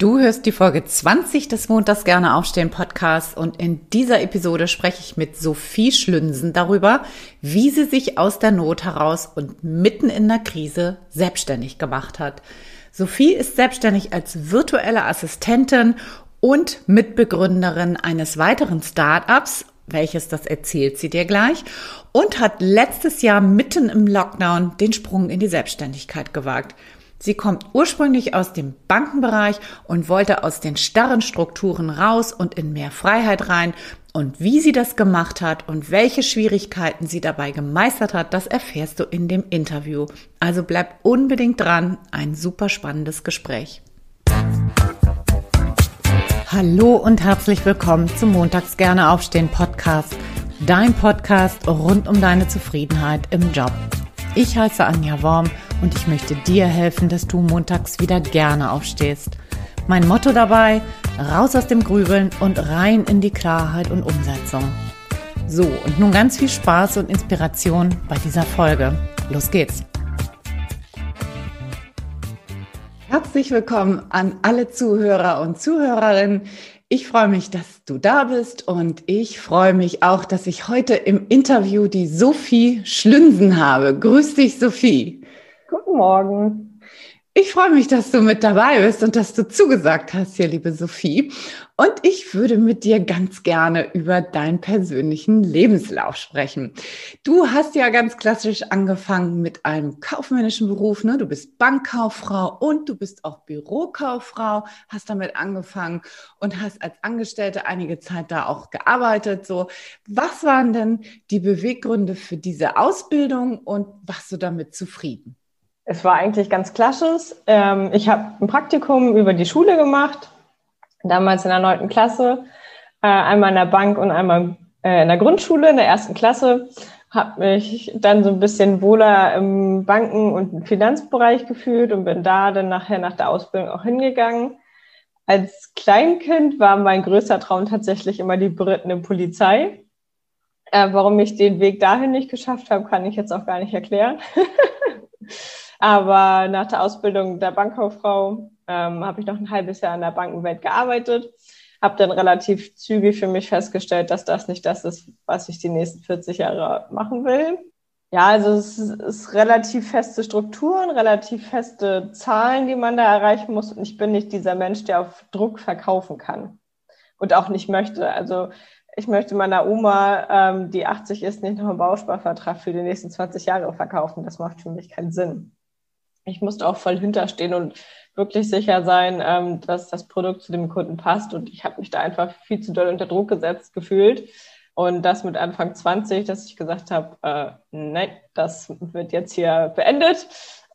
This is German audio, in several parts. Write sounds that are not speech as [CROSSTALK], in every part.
Du hörst die Folge 20 des Montags gerne aufstehen Podcasts und in dieser Episode spreche ich mit Sophie Schlünsen darüber, wie sie sich aus der Not heraus und mitten in der Krise selbstständig gemacht hat. Sophie ist selbstständig als virtuelle Assistentin und Mitbegründerin eines weiteren Startups, welches das erzählt sie dir gleich, und hat letztes Jahr mitten im Lockdown den Sprung in die Selbstständigkeit gewagt. Sie kommt ursprünglich aus dem Bankenbereich und wollte aus den starren Strukturen raus und in mehr Freiheit rein. Und wie sie das gemacht hat und welche Schwierigkeiten sie dabei gemeistert hat, das erfährst du in dem Interview. Also bleib unbedingt dran, ein super spannendes Gespräch. Hallo und herzlich willkommen zum Montags gerne aufstehen Podcast, dein Podcast rund um deine Zufriedenheit im Job. Ich heiße Anja Worm und ich möchte dir helfen, dass du montags wieder gerne aufstehst. Mein Motto dabei, raus aus dem Grübeln und rein in die Klarheit und Umsetzung. So, und nun ganz viel Spaß und Inspiration bei dieser Folge. Los geht's! Herzlich willkommen an alle Zuhörer und Zuhörerinnen. Ich freue mich, dass du da bist und ich freue mich auch, dass ich heute im Interview die Sophie Schlünsen habe. Grüß dich, Sophie. Guten Morgen. Ich freue mich, dass du mit dabei bist und dass du zugesagt hast hier, liebe Sophie. Und ich würde mit dir ganz gerne über deinen persönlichen Lebenslauf sprechen. Du hast ja ganz klassisch angefangen mit einem kaufmännischen Beruf. Ne? Du bist Bankkauffrau und du bist auch Bürokauffrau, hast damit angefangen und hast als Angestellte einige Zeit da auch gearbeitet. So, was waren denn die Beweggründe für diese Ausbildung und warst du damit zufrieden? Es war eigentlich ganz klassisch. Ähm, ich habe ein Praktikum über die Schule gemacht, damals in der neunten Klasse, äh, einmal in der Bank und einmal äh, in der Grundschule, in der ersten Klasse. Habe mich dann so ein bisschen wohler im Banken- und Finanzbereich gefühlt und bin da dann nachher nach der Ausbildung auch hingegangen. Als Kleinkind war mein größter Traum tatsächlich immer die berittene Polizei. Äh, warum ich den Weg dahin nicht geschafft habe, kann ich jetzt auch gar nicht erklären. [LAUGHS] Aber nach der Ausbildung der Bankkauffrau ähm, habe ich noch ein halbes Jahr in der Bankenwelt gearbeitet, habe dann relativ zügig für mich festgestellt, dass das nicht das ist, was ich die nächsten 40 Jahre machen will. Ja, also es ist relativ feste Strukturen, relativ feste Zahlen, die man da erreichen muss. Und ich bin nicht dieser Mensch, der auf Druck verkaufen kann und auch nicht möchte. Also ich möchte meiner Oma, ähm, die 80 ist, nicht noch einen Bausparvertrag für die nächsten 20 Jahre verkaufen. Das macht für mich keinen Sinn ich musste auch voll hinterstehen und wirklich sicher sein, ähm, dass das Produkt zu dem Kunden passt. Und ich habe mich da einfach viel zu doll unter Druck gesetzt gefühlt. Und das mit Anfang 20, dass ich gesagt habe, äh, nein, das wird jetzt hier beendet.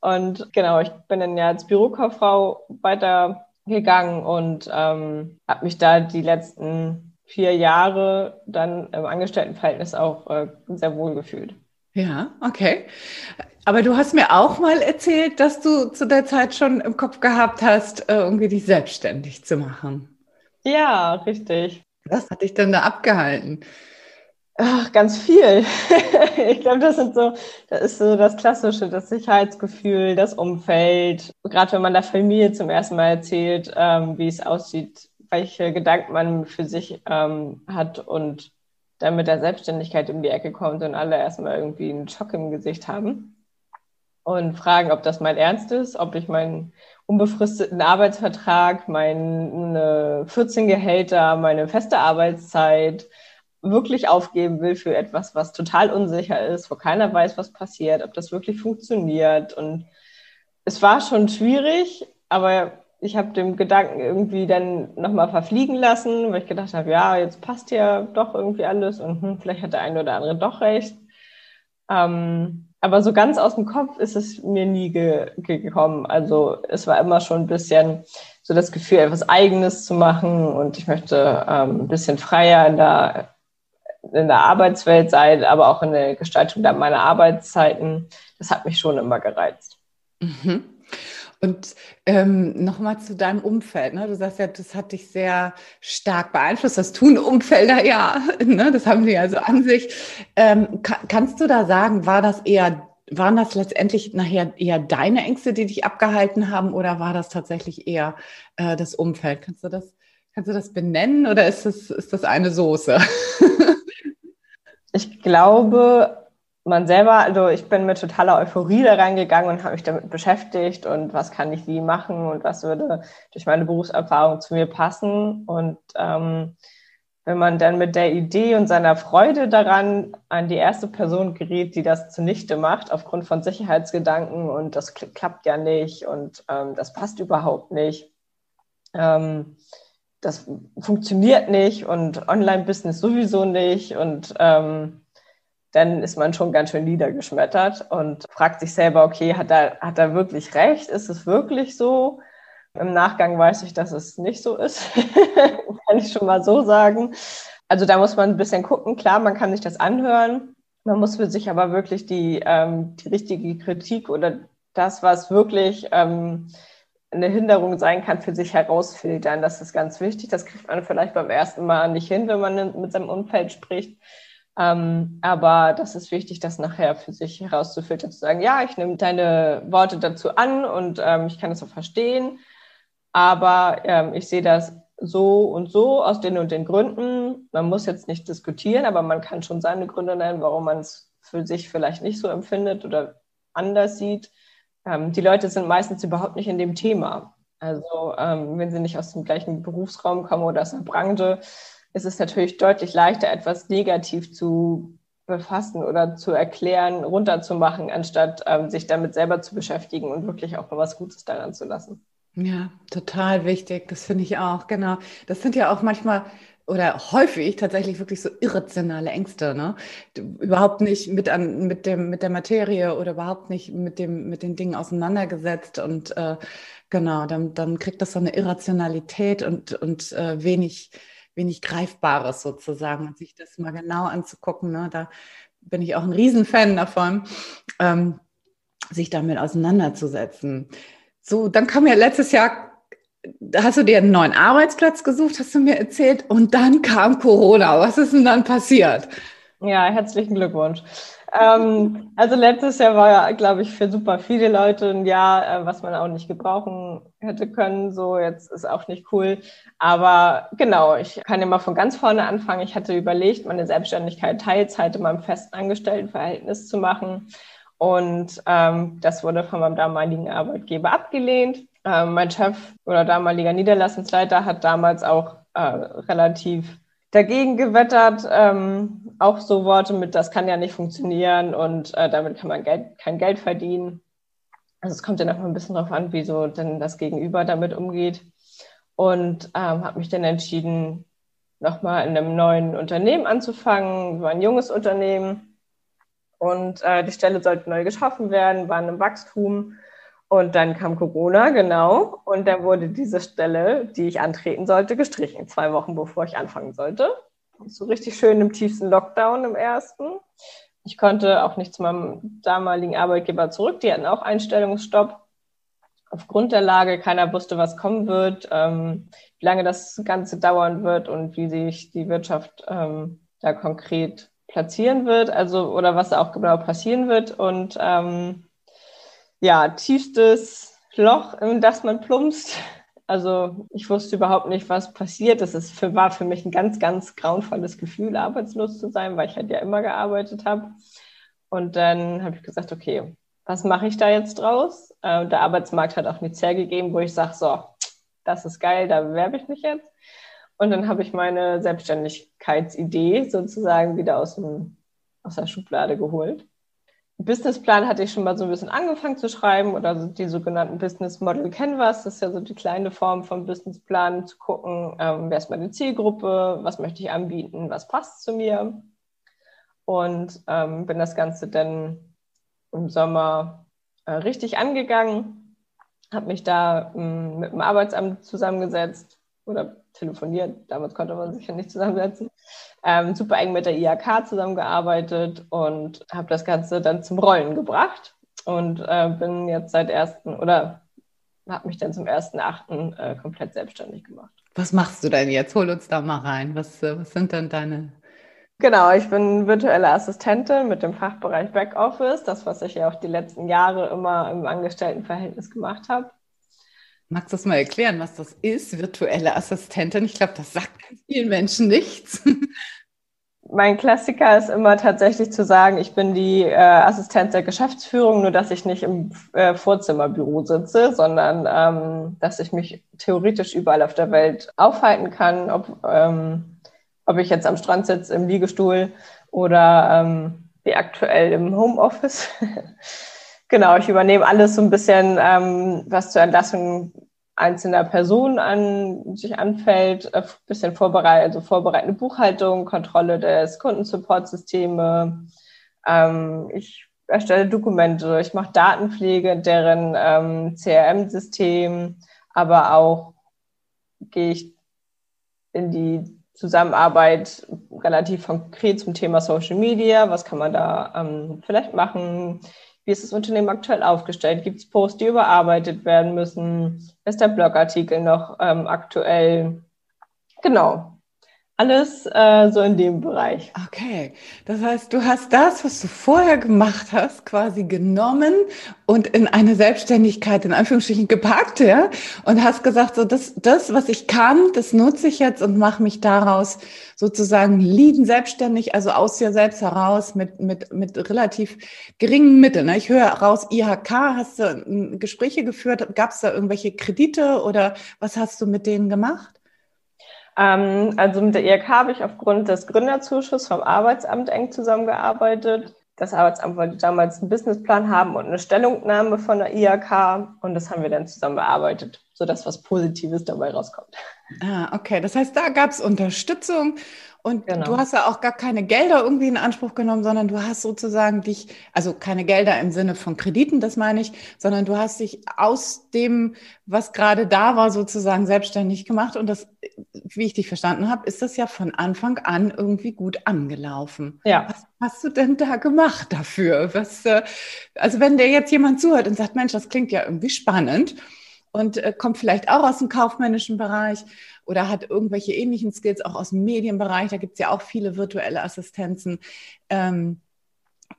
Und genau, ich bin dann ja als Bürokauffrau weitergegangen und ähm, habe mich da die letzten vier Jahre dann im Angestelltenverhältnis auch äh, sehr wohl gefühlt. Ja, okay. Aber du hast mir auch mal erzählt, dass du zu der Zeit schon im Kopf gehabt hast, äh, irgendwie dich selbstständig zu machen. Ja, richtig. Was hat dich denn da abgehalten? Ach, ganz viel. [LAUGHS] ich glaube, das sind so, das ist so das Klassische, das Sicherheitsgefühl, das Umfeld. Gerade wenn man der Familie zum ersten Mal erzählt, ähm, wie es aussieht, welche Gedanken man für sich ähm, hat und dann mit der Selbstständigkeit um die Ecke kommt und alle erstmal irgendwie einen Schock im Gesicht haben und fragen, ob das mein Ernst ist, ob ich meinen unbefristeten Arbeitsvertrag, meine 14 Gehälter, meine feste Arbeitszeit wirklich aufgeben will für etwas, was total unsicher ist, wo keiner weiß, was passiert, ob das wirklich funktioniert. Und es war schon schwierig, aber ich habe den Gedanken irgendwie dann nochmal verfliegen lassen, weil ich gedacht habe, ja, jetzt passt ja doch irgendwie alles und hm, vielleicht hat der eine oder andere doch recht. Ähm, aber so ganz aus dem Kopf ist es mir nie ge gekommen. Also es war immer schon ein bisschen so das Gefühl, etwas Eigenes zu machen und ich möchte ähm, ein bisschen freier in der, in der Arbeitswelt sein, aber auch in der Gestaltung meiner Arbeitszeiten. Das hat mich schon immer gereizt. Mhm. Und ähm, nochmal zu deinem Umfeld. Ne? Du sagst ja, das hat dich sehr stark beeinflusst. Das tun Umfelder ja. [LAUGHS] Ne? Das haben sie ja so an sich. Ähm, kann, kannst du da sagen, war das eher waren das letztendlich nachher eher deine Ängste, die dich abgehalten haben, oder war das tatsächlich eher äh, das Umfeld? Kannst du das, kannst du das benennen oder ist das, ist das eine Soße? [LAUGHS] ich glaube, man selber, also ich bin mit totaler Euphorie da reingegangen und habe mich damit beschäftigt und was kann ich wie machen und was würde durch meine Berufserfahrung zu mir passen. Und ähm, wenn man dann mit der Idee und seiner Freude daran an die erste Person gerät, die das zunichte macht, aufgrund von Sicherheitsgedanken und das klappt ja nicht und ähm, das passt überhaupt nicht, ähm, das funktioniert nicht und Online-Business sowieso nicht und ähm, dann ist man schon ganz schön niedergeschmettert und fragt sich selber, okay, hat er, hat er wirklich recht? Ist es wirklich so? Im Nachgang weiß ich, dass es nicht so ist. [LAUGHS] kann ich schon mal so sagen. Also da muss man ein bisschen gucken. Klar, man kann sich das anhören. Man muss für sich aber wirklich die, ähm, die richtige Kritik oder das, was wirklich ähm, eine Hinderung sein kann, für sich herausfiltern. Das ist ganz wichtig. Das kriegt man vielleicht beim ersten Mal nicht hin, wenn man mit seinem Umfeld spricht. Ähm, aber das ist wichtig, das nachher für sich herauszufiltern, zu sagen, ja, ich nehme deine Worte dazu an und ähm, ich kann das auch verstehen, aber ähm, ich sehe das so und so aus den und den Gründen. Man muss jetzt nicht diskutieren, aber man kann schon seine Gründe nennen, warum man es für sich vielleicht nicht so empfindet oder anders sieht. Ähm, die Leute sind meistens überhaupt nicht in dem Thema. Also ähm, wenn sie nicht aus dem gleichen Berufsraum kommen oder aus der Branche, ist es natürlich deutlich leichter, etwas negativ zu befassen oder zu erklären, runterzumachen, anstatt ähm, sich damit selber zu beschäftigen und wirklich auch mal was Gutes daran zu lassen. Ja, total wichtig. Das finde ich auch, genau. Das sind ja auch manchmal oder häufig tatsächlich wirklich so irrationale Ängste, ne? Überhaupt nicht mit an, mit dem, mit der Materie oder überhaupt nicht mit dem, mit den Dingen auseinandergesetzt und äh, genau, dann, dann kriegt das so eine Irrationalität und, und äh, wenig, wenig Greifbares sozusagen und sich das mal genau anzugucken. Ne? Da bin ich auch ein Riesenfan davon, ähm, sich damit auseinanderzusetzen. So, dann kam ja letztes Jahr, hast du dir einen neuen Arbeitsplatz gesucht, hast du mir erzählt, und dann kam Corona. Was ist denn dann passiert? Ja, herzlichen Glückwunsch. Ähm, also letztes Jahr war ja, glaube ich, für super viele Leute ein Jahr, äh, was man auch nicht gebrauchen hätte können. So, jetzt ist auch nicht cool. Aber genau, ich kann mal von ganz vorne anfangen. Ich hatte überlegt, meine Selbstständigkeit Teilzeit in meinem festangestellten Verhältnis zu machen. Und ähm, das wurde von meinem damaligen Arbeitgeber abgelehnt. Ähm, mein Chef oder damaliger Niederlassungsleiter hat damals auch äh, relativ dagegen gewettert. Ähm, auch so Worte mit, das kann ja nicht funktionieren und äh, damit kann man Geld, kein Geld verdienen. Also es kommt ja noch mal ein bisschen darauf an, wie so denn das Gegenüber damit umgeht. Und ähm, habe mich dann entschieden, nochmal in einem neuen Unternehmen anzufangen, war ein junges Unternehmen. Und äh, die Stelle sollte neu geschaffen werden, war in einem Wachstum. Und dann kam Corona, genau. Und dann wurde diese Stelle, die ich antreten sollte, gestrichen, zwei Wochen bevor ich anfangen sollte. So richtig schön im tiefsten Lockdown im ersten. Ich konnte auch nicht zu meinem damaligen Arbeitgeber zurück. Die hatten auch Einstellungsstopp. Aufgrund der Lage, keiner wusste, was kommen wird, ähm, wie lange das Ganze dauern wird und wie sich die Wirtschaft ähm, da konkret platzieren wird, also oder was auch genau passieren wird. Und ähm, ja, tiefstes Loch, in das man plumpst. Also ich wusste überhaupt nicht, was passiert. Das ist für, war für mich ein ganz, ganz grauenvolles Gefühl, arbeitslos zu sein, weil ich halt ja immer gearbeitet habe. Und dann habe ich gesagt, okay, was mache ich da jetzt draus? Äh, der Arbeitsmarkt hat auch nichts hergegeben, wo ich sage, so, das ist geil, da bewerbe ich mich jetzt. Und dann habe ich meine Selbstständigkeitsidee sozusagen wieder aus, dem, aus der Schublade geholt Businessplan hatte ich schon mal so ein bisschen angefangen zu schreiben oder die sogenannten Business Model Canvas. Das ist ja so die kleine Form vom Businessplan, zu gucken, ähm, wer ist meine Zielgruppe, was möchte ich anbieten, was passt zu mir. Und ähm, bin das Ganze dann im Sommer äh, richtig angegangen, habe mich da ähm, mit dem Arbeitsamt zusammengesetzt oder telefoniert. Damals konnte man sich ja nicht zusammensetzen ähm, super eng mit der IHK zusammengearbeitet und habe das Ganze dann zum Rollen gebracht und äh, bin jetzt seit ersten oder habe mich dann zum ersten Achten äh, komplett selbstständig gemacht. Was machst du denn jetzt? Hol uns da mal rein. Was, äh, was sind denn deine Genau, ich bin virtuelle Assistentin mit dem Fachbereich Backoffice, das, was ich ja auch die letzten Jahre immer im Angestelltenverhältnis gemacht habe. Magst du das mal erklären, was das ist, virtuelle Assistentin? Ich glaube, das sagt vielen Menschen nichts. [LAUGHS] Mein Klassiker ist immer tatsächlich zu sagen, ich bin die äh, Assistenz der Geschäftsführung, nur dass ich nicht im äh, Vorzimmerbüro sitze, sondern ähm, dass ich mich theoretisch überall auf der Welt aufhalten kann, ob, ähm, ob ich jetzt am Strand sitze, im Liegestuhl oder ähm, wie aktuell im Homeoffice. [LAUGHS] genau, ich übernehme alles so ein bisschen, ähm, was zur Entlassung einzelner Personen an sich anfällt, ein äh, bisschen vorbereitet, also vorbereitende Buchhaltung, Kontrolle des Kundensupportsysteme. Ähm, ich erstelle Dokumente, ich mache Datenpflege, deren ähm, CRM-System, aber auch gehe ich in die Zusammenarbeit relativ konkret zum Thema Social Media. Was kann man da ähm, vielleicht machen? Wie ist das Unternehmen aktuell aufgestellt? Gibt es Posts, die überarbeitet werden müssen? Ist der Blogartikel noch ähm, aktuell? Genau. Alles äh, so in dem Bereich. Okay, das heißt, du hast das, was du vorher gemacht hast, quasi genommen und in eine Selbstständigkeit in Anführungsstrichen gepackt, ja, und hast gesagt, so das, das, was ich kann, das nutze ich jetzt und mache mich daraus sozusagen lieben selbstständig, also aus dir selbst heraus mit mit mit relativ geringen Mitteln. Ne? Ich höre raus, IHK, hast du Gespräche geführt, gab es da irgendwelche Kredite oder was hast du mit denen gemacht? Ähm, also mit der IHK habe ich aufgrund des Gründerzuschusses vom Arbeitsamt eng zusammengearbeitet. Das Arbeitsamt wollte damals einen Businessplan haben und eine Stellungnahme von der IHK und das haben wir dann zusammen bearbeitet, sodass was Positives dabei rauskommt. Ah, okay. Das heißt, da gab es Unterstützung und genau. du hast ja auch gar keine Gelder irgendwie in Anspruch genommen, sondern du hast sozusagen dich, also keine Gelder im Sinne von Krediten, das meine ich, sondern du hast dich aus dem, was gerade da war, sozusagen selbstständig gemacht. Und das, wie ich dich verstanden habe, ist das ja von Anfang an irgendwie gut angelaufen. Ja. Was hast du denn da gemacht dafür? Was, äh, also wenn dir jetzt jemand zuhört und sagt, Mensch, das klingt ja irgendwie spannend und äh, kommt vielleicht auch aus dem kaufmännischen Bereich oder hat irgendwelche ähnlichen Skills auch aus dem Medienbereich. Da gibt es ja auch viele virtuelle Assistenzen. Ähm,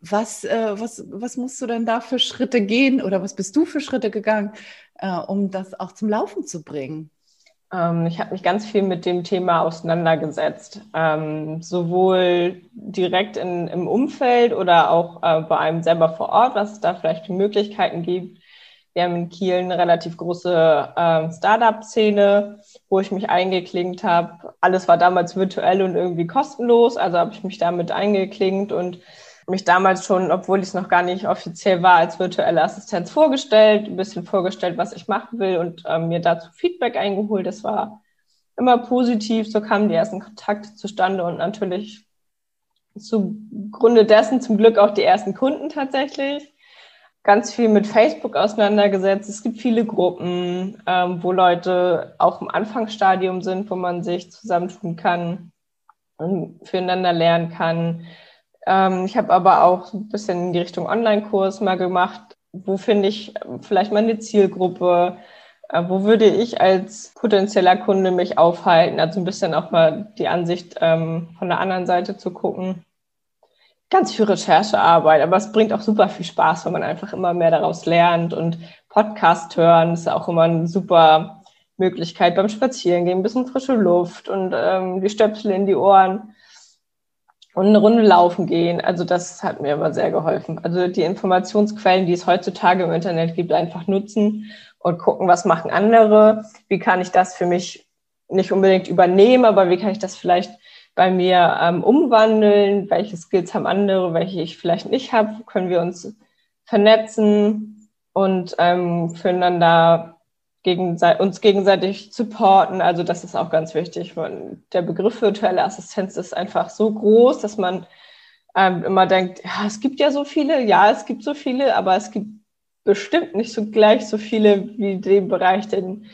was, äh, was, was musst du denn da für Schritte gehen oder was bist du für Schritte gegangen, äh, um das auch zum Laufen zu bringen? Ähm, ich habe mich ganz viel mit dem Thema auseinandergesetzt, ähm, sowohl direkt in, im Umfeld oder auch äh, bei einem selber vor Ort, was es da vielleicht für Möglichkeiten gibt. Wir haben in Kiel eine relativ große ähm, Startup-Szene, wo ich mich eingeklinkt habe. Alles war damals virtuell und irgendwie kostenlos, also habe ich mich damit eingeklinkt und mich damals schon, obwohl ich es noch gar nicht offiziell war, als virtuelle Assistenz vorgestellt, ein bisschen vorgestellt, was ich machen will und ähm, mir dazu Feedback eingeholt. Das war immer positiv, so kamen die ersten Kontakte zustande und natürlich zugrunde dessen zum Glück auch die ersten Kunden tatsächlich ganz viel mit Facebook auseinandergesetzt. Es gibt viele Gruppen, ähm, wo Leute auch im Anfangsstadium sind, wo man sich zusammentun kann und füreinander lernen kann. Ähm, ich habe aber auch ein bisschen in die Richtung Online-Kurs mal gemacht. Wo finde ich vielleicht meine Zielgruppe? Äh, wo würde ich als potenzieller Kunde mich aufhalten? Also ein bisschen auch mal die Ansicht ähm, von der anderen Seite zu gucken ganz viel Recherchearbeit, aber es bringt auch super viel Spaß, wenn man einfach immer mehr daraus lernt und Podcast hören ist auch immer eine super Möglichkeit beim Spazierengehen, ein bisschen frische Luft und ähm, die Stöpsel in die Ohren und eine Runde laufen gehen. Also das hat mir immer sehr geholfen. Also die Informationsquellen, die es heutzutage im Internet gibt, einfach nutzen und gucken, was machen andere, wie kann ich das für mich nicht unbedingt übernehmen, aber wie kann ich das vielleicht bei mir ähm, umwandeln? Welche Skills haben andere, welche ich vielleicht nicht habe? Können wir uns vernetzen und ähm, füreinander gegenseitig, uns gegenseitig supporten? Also das ist auch ganz wichtig. Der Begriff virtuelle Assistenz ist einfach so groß, dass man ähm, immer denkt, ja, es gibt ja so viele, ja, es gibt so viele, aber es gibt bestimmt nicht so gleich so viele wie den Bereich, den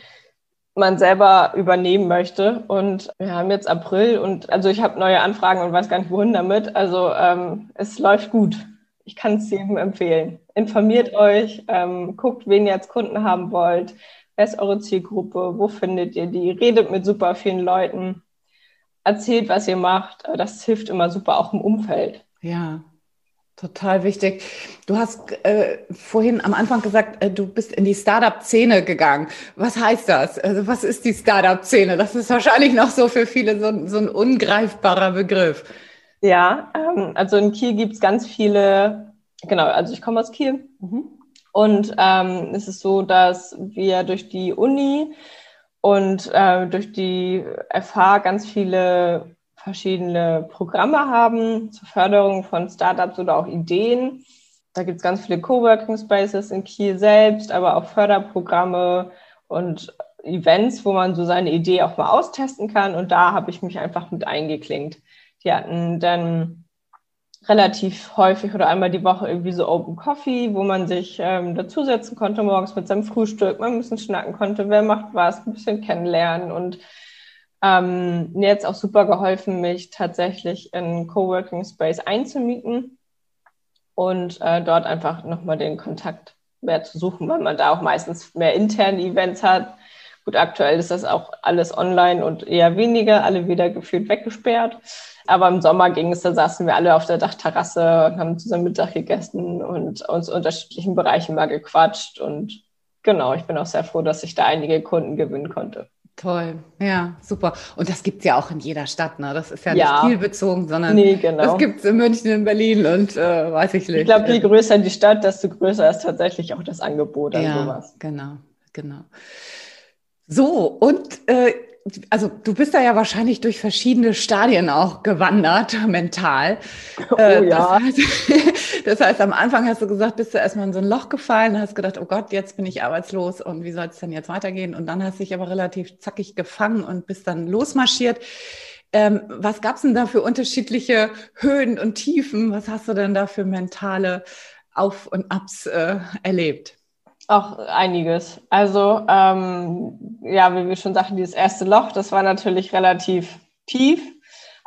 man selber übernehmen möchte. Und wir haben jetzt April und also ich habe neue Anfragen und weiß gar nicht wohin damit. Also ähm, es läuft gut. Ich kann es jedem empfehlen. Informiert euch, ähm, guckt, wen ihr als Kunden haben wollt. Wer ist eure Zielgruppe? Wo findet ihr die? Redet mit super vielen Leuten. erzählt, was ihr macht. Das hilft immer super, auch im Umfeld. Ja, Total wichtig. Du hast äh, vorhin am Anfang gesagt, äh, du bist in die Startup-Szene gegangen. Was heißt das? Also was ist die Startup-Szene? Das ist wahrscheinlich noch so für viele so, so ein ungreifbarer Begriff. Ja, ähm, also in Kiel gibt es ganz viele, genau, also ich komme aus Kiel. Mhm. Und ähm, es ist so, dass wir durch die Uni und äh, durch die FH ganz viele verschiedene Programme haben zur Förderung von Startups oder auch Ideen. Da gibt es ganz viele Coworking Spaces in Kiel selbst, aber auch Förderprogramme und Events, wo man so seine Idee auch mal austesten kann. Und da habe ich mich einfach mit eingeklinkt. Die hatten dann relativ häufig oder einmal die Woche irgendwie so Open Coffee, wo man sich ähm, dazusetzen konnte morgens mit seinem Frühstück, man ein bisschen schnacken konnte, wer macht was, ein bisschen kennenlernen und ähm, mir jetzt auch super geholfen, mich tatsächlich in Coworking Space einzumieten und äh, dort einfach nochmal den Kontakt mehr zu suchen, weil man da auch meistens mehr interne Events hat. Gut, aktuell ist das auch alles online und eher weniger, alle wieder gefühlt weggesperrt. Aber im Sommer ging es, da saßen wir alle auf der Dachterrasse und haben zusammen Mittag gegessen und uns unterschiedlichen Bereichen mal gequatscht. Und genau, ich bin auch sehr froh, dass ich da einige Kunden gewinnen konnte. Toll, ja, super. Und das gibt es ja auch in jeder Stadt, ne? Das ist ja, ja. nicht stilbezogen, sondern nee, genau. das gibt es in München, in Berlin und äh, weiß ich nicht. Ich glaube, je größer die Stadt, desto größer ist tatsächlich auch das Angebot an ja, sowas. Genau, genau. So, und äh, also du bist da ja wahrscheinlich durch verschiedene Stadien auch gewandert, mental. Oh äh, ja. Das heißt, [LAUGHS] das heißt, am Anfang hast du gesagt, bist du erstmal in so ein Loch gefallen, hast gedacht, oh Gott, jetzt bin ich arbeitslos und wie soll es denn jetzt weitergehen? Und dann hast du dich aber relativ zackig gefangen und bist dann losmarschiert. Ähm, was gab es denn da für unterschiedliche Höhen und Tiefen? Was hast du denn da für mentale Auf- und Abs äh, erlebt? Auch einiges. Also, ähm, ja, wie wir schon sagten, dieses erste Loch, das war natürlich relativ tief,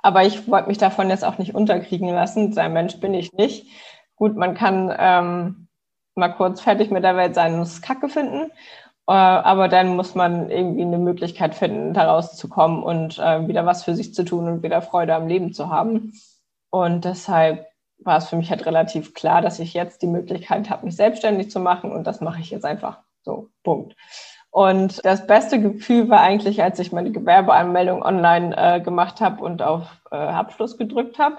aber ich wollte mich davon jetzt auch nicht unterkriegen lassen. Sein Mensch bin ich nicht. Gut, man kann ähm, mal kurz fertig mit der Welt sein es Kacke finden, äh, aber dann muss man irgendwie eine Möglichkeit finden, da rauszukommen und äh, wieder was für sich zu tun und wieder Freude am Leben zu haben. Und deshalb war es für mich halt relativ klar, dass ich jetzt die Möglichkeit habe, mich selbstständig zu machen und das mache ich jetzt einfach so. Punkt. Und das beste Gefühl war eigentlich, als ich meine Gewerbeanmeldung online äh, gemacht habe und auf äh, Abschluss gedrückt habe.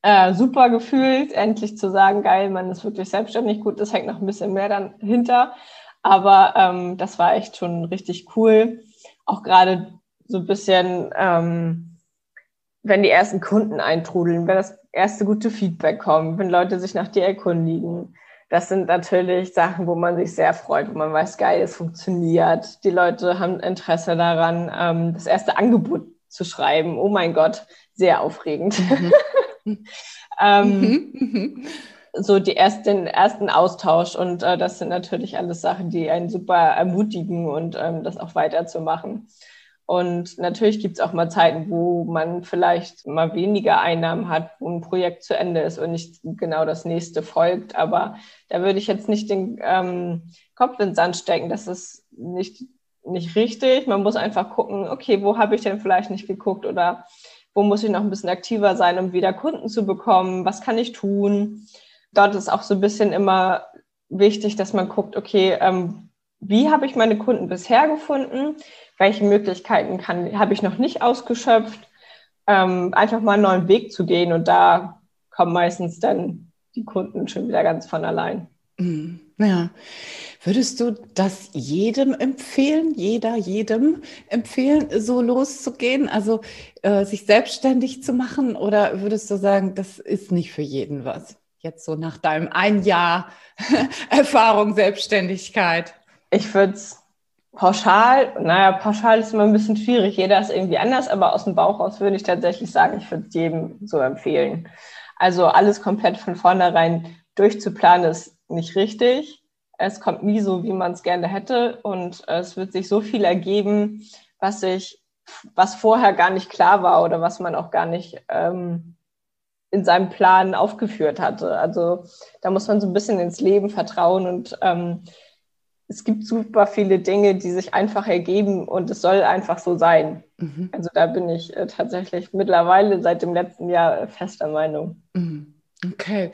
Äh, super Gefühl, endlich zu sagen, geil, man ist wirklich selbstständig. Gut, das hängt noch ein bisschen mehr dann hinter. Aber ähm, das war echt schon richtig cool. Auch gerade so ein bisschen, ähm, wenn die ersten Kunden eintrudeln, wenn das erste gute Feedback kommt, wenn Leute sich nach dir erkundigen. Das sind natürlich Sachen, wo man sich sehr freut, wo man weiß, geil, es funktioniert. Die Leute haben Interesse daran, ähm, das erste Angebot zu schreiben. Oh mein Gott, sehr aufregend. Mhm. [LAUGHS] ähm, mhm. Mhm. so die erst, den ersten Austausch und äh, das sind natürlich alles Sachen, die einen super ermutigen und ähm, das auch weiterzumachen. Und natürlich gibt es auch mal Zeiten, wo man vielleicht mal weniger Einnahmen hat, wo ein Projekt zu Ende ist und nicht genau das nächste folgt. Aber da würde ich jetzt nicht den ähm, Kopf in den Sand stecken. Das ist nicht, nicht richtig. Man muss einfach gucken, okay, wo habe ich denn vielleicht nicht geguckt oder wo muss ich noch ein bisschen aktiver sein, um wieder Kunden zu bekommen? Was kann ich tun? Dort ist auch so ein bisschen immer wichtig, dass man guckt, okay, ähm, wie habe ich meine Kunden bisher gefunden? Welche Möglichkeiten kann, habe ich noch nicht ausgeschöpft, ähm, einfach mal einen neuen Weg zu gehen und da kommen meistens dann die Kunden schon wieder ganz von allein. Mhm. Ja. Würdest du das jedem empfehlen, jeder, jedem empfehlen, so loszugehen, also äh, sich selbstständig zu machen? Oder würdest du sagen, das ist nicht für jeden was? Jetzt so nach deinem ein Jahr [LAUGHS] Erfahrung, Selbstständigkeit. Ich würde es Pauschal, naja, pauschal ist immer ein bisschen schwierig. Jeder ist irgendwie anders, aber aus dem Bauch raus würde ich tatsächlich sagen, ich würde es jedem so empfehlen. Also alles komplett von vornherein durchzuplanen ist nicht richtig. Es kommt nie so, wie man es gerne hätte und es wird sich so viel ergeben, was sich, was vorher gar nicht klar war oder was man auch gar nicht ähm, in seinem Plan aufgeführt hatte. Also da muss man so ein bisschen ins Leben vertrauen und ähm, es gibt super viele Dinge, die sich einfach ergeben und es soll einfach so sein. Mhm. Also da bin ich äh, tatsächlich mittlerweile seit dem letzten Jahr fester Meinung. Mhm. Okay.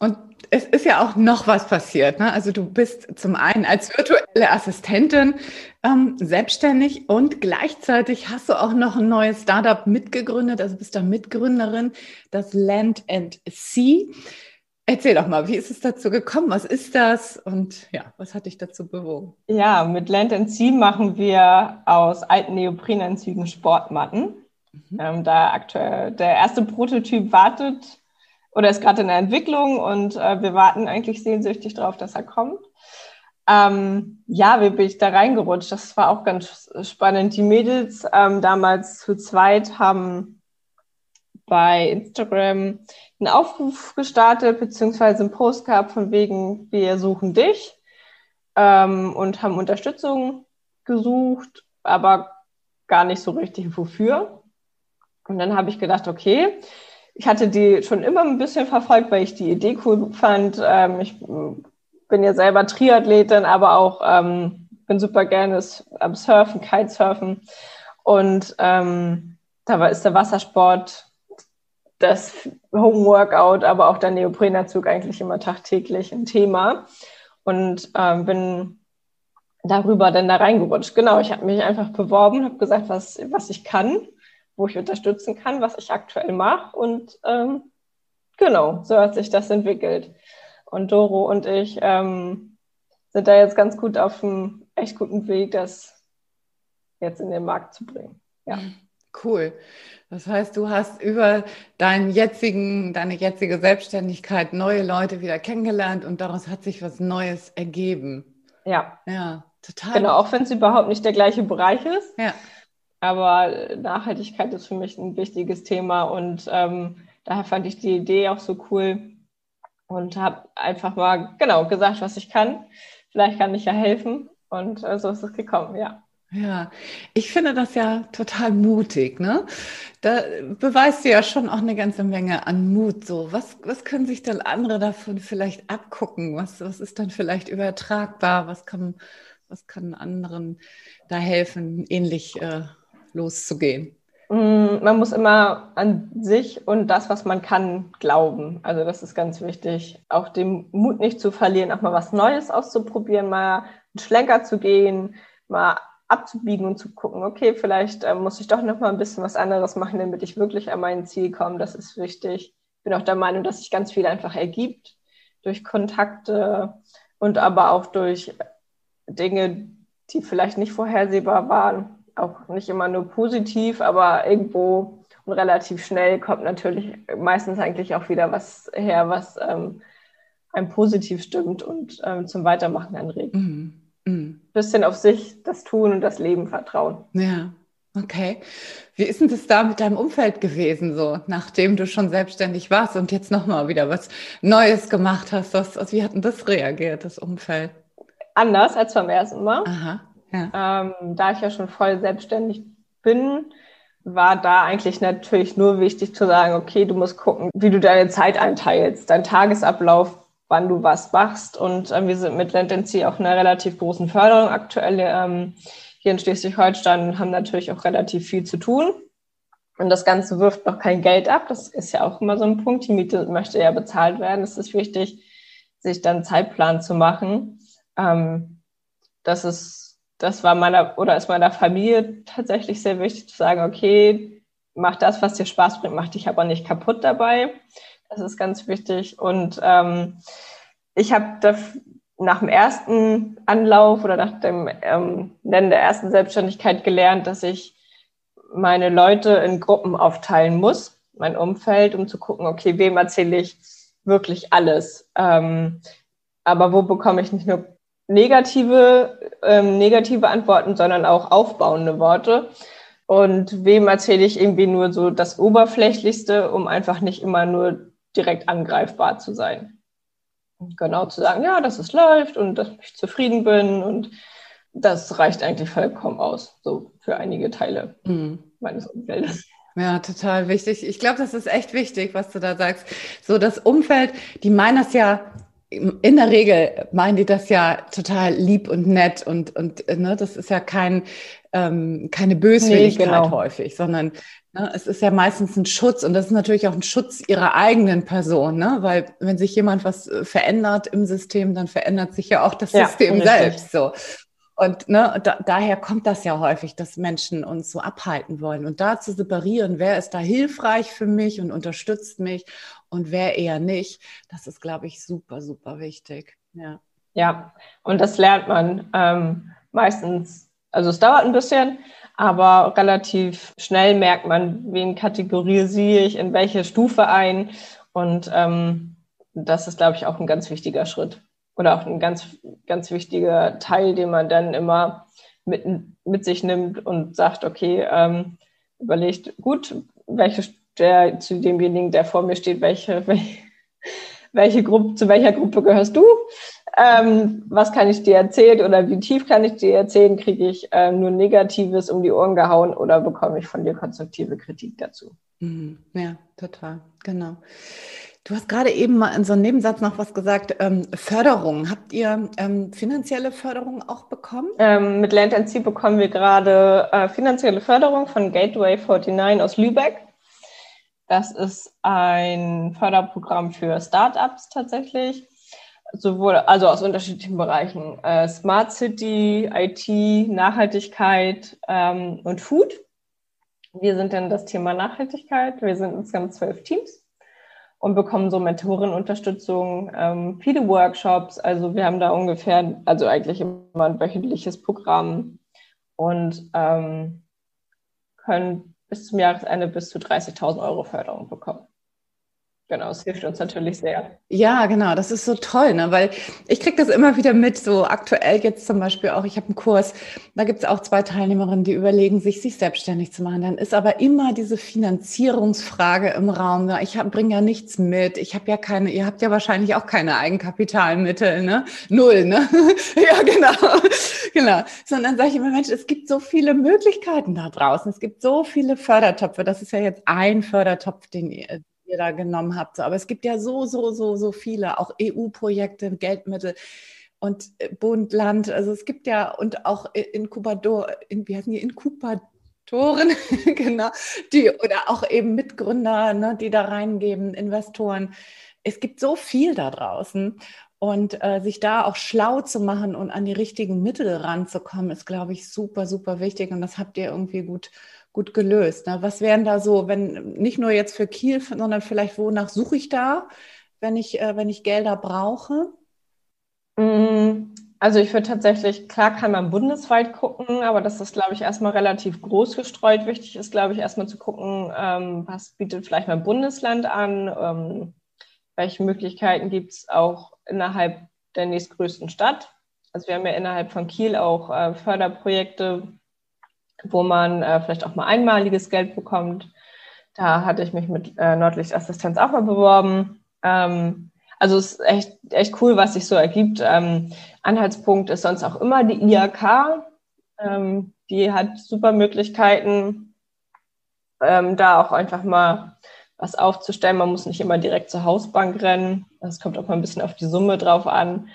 Und es ist ja auch noch was passiert. Ne? Also du bist zum einen als virtuelle Assistentin ähm, selbstständig und gleichzeitig hast du auch noch ein neues Startup mitgegründet. Also bist da Mitgründerin, das Land and Sea. Erzähl doch mal, wie ist es dazu gekommen? Was ist das? Und ja, was hat dich dazu bewogen? Ja, mit Land and Sea machen wir aus alten Neoprenanzügen Sportmatten. Mhm. Ähm, da aktuell der erste Prototyp wartet oder ist gerade in der Entwicklung und äh, wir warten eigentlich sehnsüchtig darauf, dass er kommt. Ähm, ja, wie bin ich da reingerutscht? Das war auch ganz spannend. Die Mädels ähm, damals zu zweit haben bei Instagram einen Aufruf gestartet, beziehungsweise einen Post gehabt von wegen, wir suchen dich ähm, und haben Unterstützung gesucht, aber gar nicht so richtig wofür. Und dann habe ich gedacht, okay, ich hatte die schon immer ein bisschen verfolgt, weil ich die Idee cool fand. Ähm, ich bin ja selber Triathletin, aber auch ähm, bin super gerne am Surfen, Kitesurfen. Und ähm, da ist der Wassersport, das Homeworkout, aber auch der Neoprenanzug eigentlich immer tagtäglich ein Thema. Und ähm, bin darüber dann da reingerutscht. Genau, ich habe mich einfach beworben, habe gesagt, was, was ich kann wo ich unterstützen kann, was ich aktuell mache. Und ähm, genau, so hat sich das entwickelt. Und Doro und ich ähm, sind da jetzt ganz gut auf einem echt guten Weg, das jetzt in den Markt zu bringen. Ja. Cool. Das heißt, du hast über deinen jetzigen, deine jetzige Selbstständigkeit neue Leute wieder kennengelernt und daraus hat sich was Neues ergeben. Ja. Ja, total. Genau, auch wenn es überhaupt nicht der gleiche Bereich ist. Ja. Aber Nachhaltigkeit ist für mich ein wichtiges Thema und ähm, daher fand ich die Idee auch so cool und habe einfach mal genau gesagt, was ich kann. Vielleicht kann ich ja helfen und äh, so ist es gekommen, ja. Ja, ich finde das ja total mutig, ne? Da beweist du ja schon auch eine ganze Menge an Mut. So, was, was können sich dann andere davon vielleicht abgucken? Was, was ist dann vielleicht übertragbar? Was kann, was kann anderen da helfen, ähnlich äh, loszugehen? Mm, man muss immer an sich und das, was man kann, glauben. Also das ist ganz wichtig. Auch den Mut nicht zu verlieren, auch mal was Neues auszuprobieren, mal einen Schlenker zu gehen, mal abzubiegen und zu gucken, okay, vielleicht äh, muss ich doch noch mal ein bisschen was anderes machen, damit ich wirklich an mein Ziel komme. Das ist wichtig. Ich bin auch der Meinung, dass sich ganz viel einfach ergibt durch Kontakte und aber auch durch Dinge, die vielleicht nicht vorhersehbar waren auch nicht immer nur positiv, aber irgendwo und relativ schnell kommt natürlich meistens eigentlich auch wieder was her, was ähm, einem positiv stimmt und ähm, zum Weitermachen anregt. Mhm. Mhm. Bisschen auf sich das Tun und das Leben vertrauen. Ja, okay. Wie ist denn das da mit deinem Umfeld gewesen, so nachdem du schon selbstständig warst und jetzt nochmal wieder was Neues gemacht hast? Was, wie hat denn das reagiert, das Umfeld? Anders als beim ersten Mal. Aha. Ja. Ähm, da ich ja schon voll selbstständig bin, war da eigentlich natürlich nur wichtig zu sagen, okay, du musst gucken, wie du deine Zeit einteilst, dein Tagesablauf, wann du was machst. Und ähm, wir sind mit Lendency auch einer relativ großen Förderung aktuell ähm, hier in Schleswig-Holstein und haben natürlich auch relativ viel zu tun. Und das Ganze wirft noch kein Geld ab. Das ist ja auch immer so ein Punkt. Die Miete möchte ja bezahlt werden. Es ist wichtig, sich dann einen Zeitplan zu machen. Ähm, das ist das war meiner oder ist meiner Familie tatsächlich sehr wichtig zu sagen, okay, mach das, was dir Spaß bringt, mach dich aber nicht kaputt dabei. Das ist ganz wichtig. Und ähm, ich habe nach dem ersten Anlauf oder nach dem ähm, Nennen der ersten Selbstständigkeit gelernt, dass ich meine Leute in Gruppen aufteilen muss, mein Umfeld, um zu gucken, okay, wem erzähle ich wirklich alles. Ähm, aber wo bekomme ich nicht nur negative, ähm, negative Antworten, sondern auch aufbauende Worte. Und wem erzähle ich irgendwie nur so das Oberflächlichste, um einfach nicht immer nur direkt angreifbar zu sein. Und genau zu sagen, ja, dass es läuft und dass ich zufrieden bin und das reicht eigentlich vollkommen aus, so für einige Teile mhm. meines Umfeldes. Ja, total wichtig. Ich glaube, das ist echt wichtig, was du da sagst. So das Umfeld, die meinen das ja in der Regel meinen die das ja total lieb und nett und, und ne, das ist ja kein, ähm, keine Böswilligkeit nee, genau. häufig, sondern ne, es ist ja meistens ein Schutz und das ist natürlich auch ein Schutz ihrer eigenen Person, ne? weil wenn sich jemand was äh, verändert im System, dann verändert sich ja auch das ja, System selbst so. Und ne, da, daher kommt das ja häufig, dass Menschen uns so abhalten wollen. Und da zu separieren, wer ist da hilfreich für mich und unterstützt mich und wer eher nicht, das ist, glaube ich, super, super wichtig. Ja, ja und das lernt man ähm, meistens, also es dauert ein bisschen, aber relativ schnell merkt man, wen kategorisiere ich in welche Stufe ein. Und ähm, das ist, glaube ich, auch ein ganz wichtiger Schritt oder auch ein ganz, ganz wichtiger Teil, den man dann immer mit, mit sich nimmt und sagt, okay, ähm, überlegt, gut, welche der, zu demjenigen, der vor mir steht, welche, welche, [LAUGHS] welche Gruppe, zu welcher Gruppe gehörst du? Ähm, was kann ich dir erzählen oder wie tief kann ich dir erzählen? Kriege ich äh, nur Negatives um die Ohren gehauen oder bekomme ich von dir konstruktive Kritik dazu? Mhm. Ja, total, genau. Du hast gerade eben mal in so einem Nebensatz noch was gesagt, ähm, Förderung. Habt ihr ähm, finanzielle Förderung auch bekommen? Ähm, mit Land Sea bekommen wir gerade äh, finanzielle Förderung von Gateway 49 aus Lübeck. Das ist ein Förderprogramm für Startups tatsächlich, sowohl also aus unterschiedlichen Bereichen: äh, Smart City, IT, Nachhaltigkeit ähm, und Food. Wir sind dann das Thema Nachhaltigkeit. Wir sind insgesamt zwölf Teams und bekommen so Mentorenunterstützung, ähm, viele Workshops. Also wir haben da ungefähr, also eigentlich immer ein wöchentliches Programm und ähm, können bis zum Jahresende bis zu 30.000 Euro Förderung bekommen. Genau, es hilft uns natürlich sehr. Ja, genau, das ist so toll, ne? weil ich kriege das immer wieder mit, so aktuell jetzt zum Beispiel auch, ich habe einen Kurs, da gibt es auch zwei Teilnehmerinnen, die überlegen, sich sich selbstständig zu machen. Dann ist aber immer diese Finanzierungsfrage im Raum. Ne? Ich bringe ja nichts mit, ich habe ja keine, ihr habt ja wahrscheinlich auch keine Eigenkapitalmittel, ne? Null, ne? [LAUGHS] ja, genau. [LAUGHS] genau. Sondern sage ich immer, Mensch, es gibt so viele Möglichkeiten da draußen, es gibt so viele Fördertöpfe. Das ist ja jetzt ein Fördertopf, den ihr ihr da genommen habt. Aber es gibt ja so, so, so, so viele, auch EU-Projekte, Geldmittel und äh, Bund, Land. Also es gibt ja und auch Inkubator, in, wie heißen die, Inkubatoren, [LAUGHS] genau, die oder auch eben Mitgründer, ne, die da reingeben, Investoren. Es gibt so viel da draußen. Und äh, sich da auch schlau zu machen und an die richtigen Mittel ranzukommen, ist, glaube ich, super, super wichtig. Und das habt ihr irgendwie gut gut gelöst. Ne? Was wären da so, wenn nicht nur jetzt für Kiel, sondern vielleicht wonach suche ich da, wenn ich, äh, wenn ich Gelder brauche? Mm, also ich würde tatsächlich, klar kann man bundesweit gucken, aber das ist, glaube ich, erstmal relativ groß gestreut. Wichtig ist, glaube ich, erstmal zu gucken, ähm, was bietet vielleicht mein Bundesland an, ähm, welche Möglichkeiten gibt es auch innerhalb der nächstgrößten Stadt. Also wir haben ja innerhalb von Kiel auch äh, Förderprojekte, wo man äh, vielleicht auch mal einmaliges Geld bekommt. Da hatte ich mich mit äh, Nordlichtassistenz auch mal beworben. Ähm, also es ist echt, echt cool, was sich so ergibt. Ähm, Anhaltspunkt ist sonst auch immer die IAK. Ähm, die hat super Möglichkeiten, ähm, da auch einfach mal was aufzustellen. Man muss nicht immer direkt zur Hausbank rennen. Es kommt auch mal ein bisschen auf die Summe drauf an.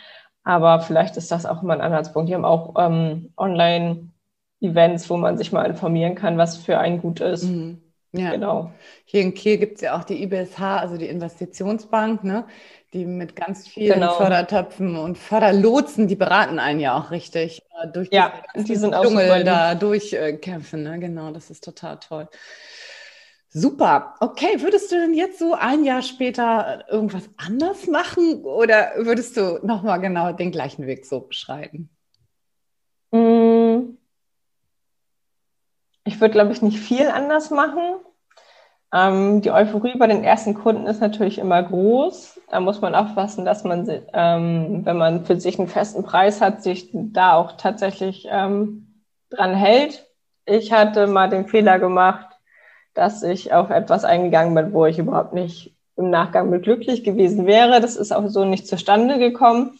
Aber vielleicht ist das auch immer ein Anhaltspunkt. Die haben auch ähm, online Events, wo man sich mal informieren kann, was für einen gut ist. Mhm. Ja. Genau. Hier in Kiel gibt es ja auch die IBSH, also die Investitionsbank, ne? die mit ganz vielen genau. Fördertöpfen und Förderlotsen, die beraten einen ja auch richtig äh, durch ja, die sind Dschungel da durchkämpfen. Ne? Genau, das ist total toll. Super. Okay, würdest du denn jetzt so ein Jahr später irgendwas anders machen oder würdest du nochmal genau den gleichen Weg so beschreiten? Ich würde, glaube ich, nicht viel anders machen. Ähm, die Euphorie bei den ersten Kunden ist natürlich immer groß. Da muss man aufpassen, dass man, ähm, wenn man für sich einen festen Preis hat, sich da auch tatsächlich ähm, dran hält. Ich hatte mal den Fehler gemacht, dass ich auf etwas eingegangen bin, wo ich überhaupt nicht im Nachgang mit glücklich gewesen wäre. Das ist auch so nicht zustande gekommen,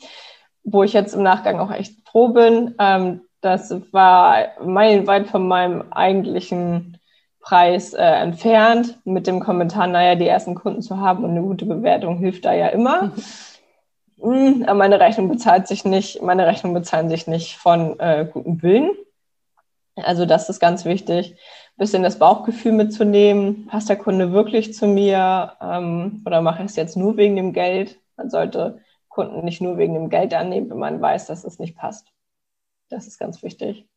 wo ich jetzt im Nachgang auch echt froh bin, ähm, das war meilenweit von meinem eigentlichen Preis äh, entfernt, mit dem Kommentar, naja, die ersten Kunden zu haben und eine gute Bewertung hilft da ja immer. [LAUGHS] hm, meine Rechnung bezahlt sich nicht, meine Rechnung bezahlen sich nicht von äh, gutem Willen. Also das ist ganz wichtig, ein bisschen das Bauchgefühl mitzunehmen. Passt der Kunde wirklich zu mir ähm, oder mache ich es jetzt nur wegen dem Geld? Man sollte Kunden nicht nur wegen dem Geld annehmen, wenn man weiß, dass es nicht passt. Das ist ganz wichtig.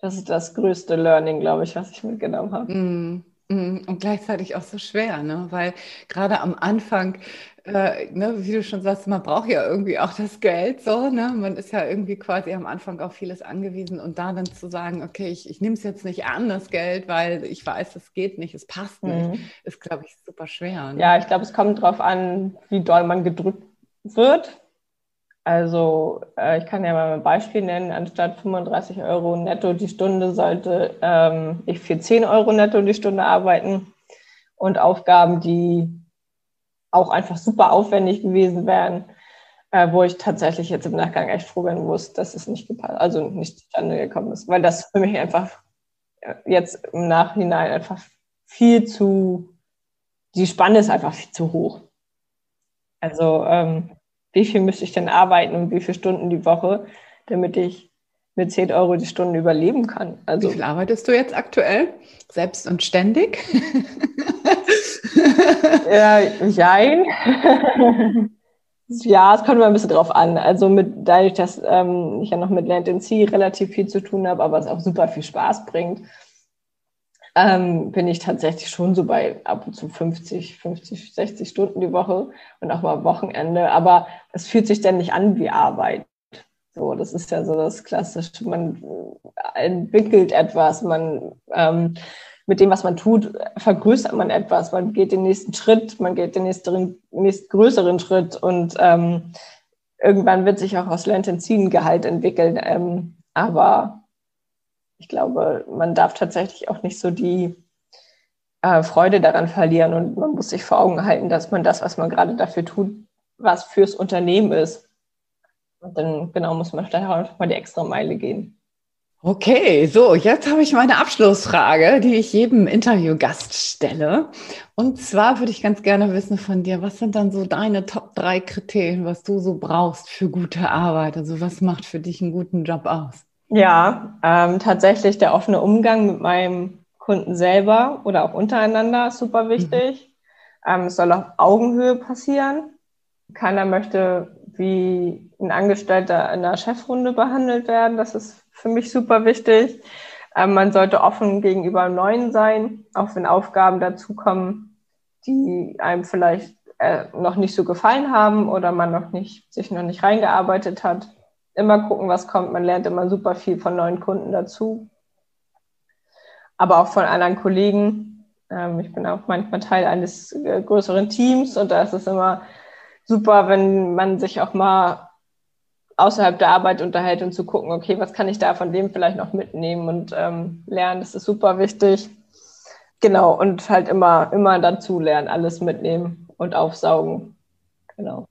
Das ist das größte Learning, glaube ich, was ich mitgenommen habe. Mm. Mm, und gleichzeitig auch so schwer, ne? weil gerade am Anfang, äh, ne, wie du schon sagst, man braucht ja irgendwie auch das Geld, so, ne? man ist ja irgendwie quasi am Anfang auf vieles angewiesen und da dann zu sagen, okay, ich, ich nehme es jetzt nicht an, das Geld, weil ich weiß, es geht nicht, es passt nicht, mhm. ist, glaube ich, super schwer. Ne? Ja, ich glaube, es kommt darauf an, wie doll man gedrückt wird. Also äh, ich kann ja mal ein Beispiel nennen, anstatt 35 Euro netto die Stunde sollte ähm, ich für 10 Euro netto die Stunde arbeiten. Und Aufgaben, die auch einfach super aufwendig gewesen wären, äh, wo ich tatsächlich jetzt im Nachgang echt froh werden muss, dass es nicht gepasst, also nicht zustande gekommen ist, weil das für mich einfach äh, jetzt im Nachhinein einfach viel zu, die Spanne ist einfach viel zu hoch. Also ähm, wie viel müsste ich denn arbeiten und wie viele Stunden die Woche, damit ich mit 10 Euro die Stunde überleben kann. Also, wie viel arbeitest du jetzt aktuell? Selbst und ständig? [LAUGHS] ja, jein. [LAUGHS] ja, es kommt mal ein bisschen drauf an. Also mit, dadurch, dass ähm, ich ja noch mit Land C relativ viel zu tun habe, aber es auch super viel Spaß bringt, ähm, bin ich tatsächlich schon so bei ab und zu 50, 50, 60 Stunden die Woche und auch mal Wochenende. Aber es fühlt sich dann nicht an wie Arbeit. So, das ist ja so das Klassische. Man entwickelt etwas, man ähm, mit dem, was man tut, vergrößert man etwas. Man geht den nächsten Schritt, man geht den nächsten, nächsten größeren Schritt und ähm, irgendwann wird sich auch aus Lentenzin Gehalt entwickeln. Ähm, aber ich glaube, man darf tatsächlich auch nicht so die äh, Freude daran verlieren und man muss sich vor Augen halten, dass man das, was man gerade dafür tut, was fürs Unternehmen ist. Und dann genau muss man vielleicht auch mal die extra Meile gehen. Okay, so, jetzt habe ich meine Abschlussfrage, die ich jedem Interviewgast stelle. Und zwar würde ich ganz gerne wissen von dir, was sind dann so deine Top drei Kriterien, was du so brauchst für gute Arbeit? Also was macht für dich einen guten Job aus? Ja, ähm, tatsächlich der offene Umgang mit meinem Kunden selber oder auch untereinander ist super wichtig. Mhm. Ähm, es soll auf Augenhöhe passieren. Keiner möchte wie ein Angestellter in der Chefrunde behandelt werden. Das ist für mich super wichtig. Ähm, man sollte offen gegenüber Neuen sein, auch wenn Aufgaben dazukommen, die einem vielleicht äh, noch nicht so gefallen haben oder man noch nicht, sich noch nicht reingearbeitet hat immer gucken, was kommt. Man lernt immer super viel von neuen Kunden dazu. Aber auch von anderen Kollegen. Ähm, ich bin auch manchmal Teil eines äh, größeren Teams und da ist es immer super, wenn man sich auch mal außerhalb der Arbeit unterhält und zu gucken, okay, was kann ich da von dem vielleicht noch mitnehmen und ähm, lernen. Das ist super wichtig. Genau, und halt immer, immer dazu lernen, alles mitnehmen und aufsaugen. Genau.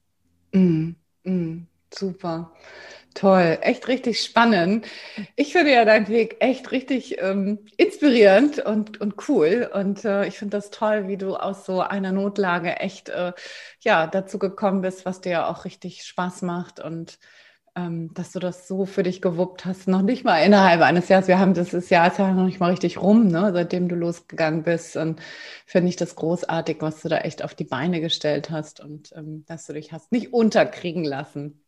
Mm, mm, super. Toll, echt richtig spannend. Ich finde ja deinen Weg echt richtig ähm, inspirierend und, und cool. Und äh, ich finde das toll, wie du aus so einer Notlage echt äh, ja, dazu gekommen bist, was dir auch richtig Spaß macht und ähm, dass du das so für dich gewuppt hast. Noch nicht mal innerhalb eines Jahres. Wir haben das Jahr ist ja noch nicht mal richtig rum, ne, seitdem du losgegangen bist. Und finde ich das großartig, was du da echt auf die Beine gestellt hast und ähm, dass du dich hast nicht unterkriegen lassen.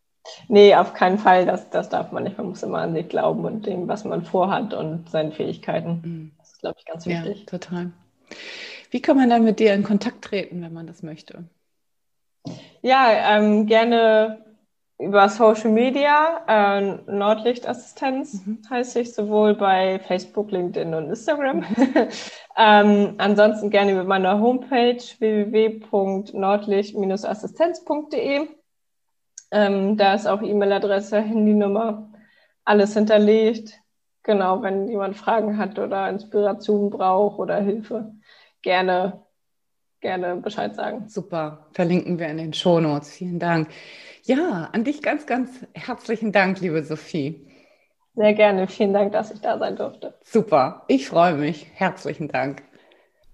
Nee, auf keinen Fall. Das, das darf man nicht. Man muss immer an sich glauben und dem, was man vorhat und seinen Fähigkeiten. Mhm. Das ist, glaube ich, ganz wichtig. Ja, total. Wie kann man dann mit dir in Kontakt treten, wenn man das möchte? Ja, ähm, gerne über Social Media. Äh, Nordlichtassistenz mhm. heißt ich sowohl bei Facebook, LinkedIn und Instagram. [LAUGHS] ähm, ansonsten gerne über meine Homepage www.nordlicht-assistenz.de. Ähm, da ist auch E-Mail-Adresse, Handynummer, alles hinterlegt. Genau, wenn jemand Fragen hat oder Inspiration braucht oder Hilfe, gerne, gerne Bescheid sagen. Super, verlinken wir in den Shownotes. Vielen Dank. Ja, an dich ganz, ganz herzlichen Dank, liebe Sophie. Sehr gerne. Vielen Dank, dass ich da sein durfte. Super, ich freue mich. Herzlichen Dank.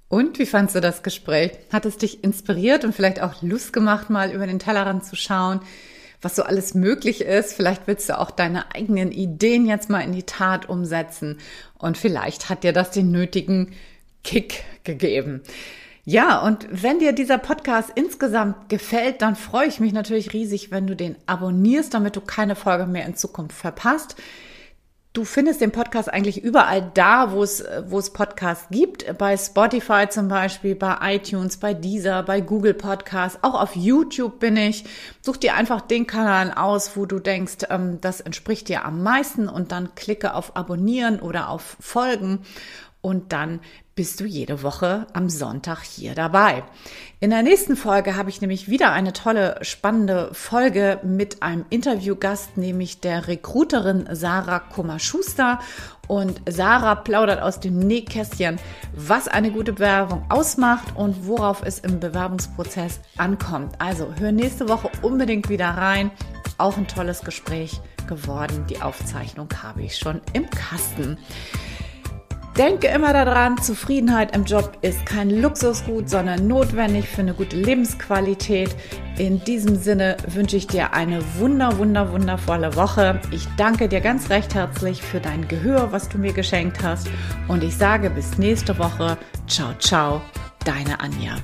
Und wie fandst du das Gespräch? Hat es dich inspiriert und vielleicht auch Lust gemacht, mal über den Tellerrand zu schauen? Was so alles möglich ist. Vielleicht willst du auch deine eigenen Ideen jetzt mal in die Tat umsetzen und vielleicht hat dir das den nötigen Kick gegeben. Ja, und wenn dir dieser Podcast insgesamt gefällt, dann freue ich mich natürlich riesig, wenn du den abonnierst, damit du keine Folge mehr in Zukunft verpasst. Du findest den Podcast eigentlich überall da, wo es, wo es Podcasts gibt. Bei Spotify zum Beispiel, bei iTunes, bei Deezer, bei Google Podcasts. Auch auf YouTube bin ich. Such dir einfach den Kanal aus, wo du denkst, ähm, das entspricht dir am meisten und dann klicke auf Abonnieren oder auf Folgen und dann bist du jede Woche am Sonntag hier dabei. In der nächsten Folge habe ich nämlich wieder eine tolle, spannende Folge mit einem Interviewgast, nämlich der Recruiterin Sarah Kummer-Schuster. Und Sarah plaudert aus dem Nähkästchen, was eine gute Bewerbung ausmacht und worauf es im Bewerbungsprozess ankommt. Also hör nächste Woche unbedingt wieder rein. Auch ein tolles Gespräch geworden. Die Aufzeichnung habe ich schon im Kasten. Denke immer daran, Zufriedenheit im Job ist kein Luxusgut, sondern notwendig für eine gute Lebensqualität. In diesem Sinne wünsche ich dir eine wunder, wunder, wundervolle Woche. Ich danke dir ganz recht herzlich für dein Gehör, was du mir geschenkt hast. Und ich sage bis nächste Woche. Ciao, ciao, deine Anja.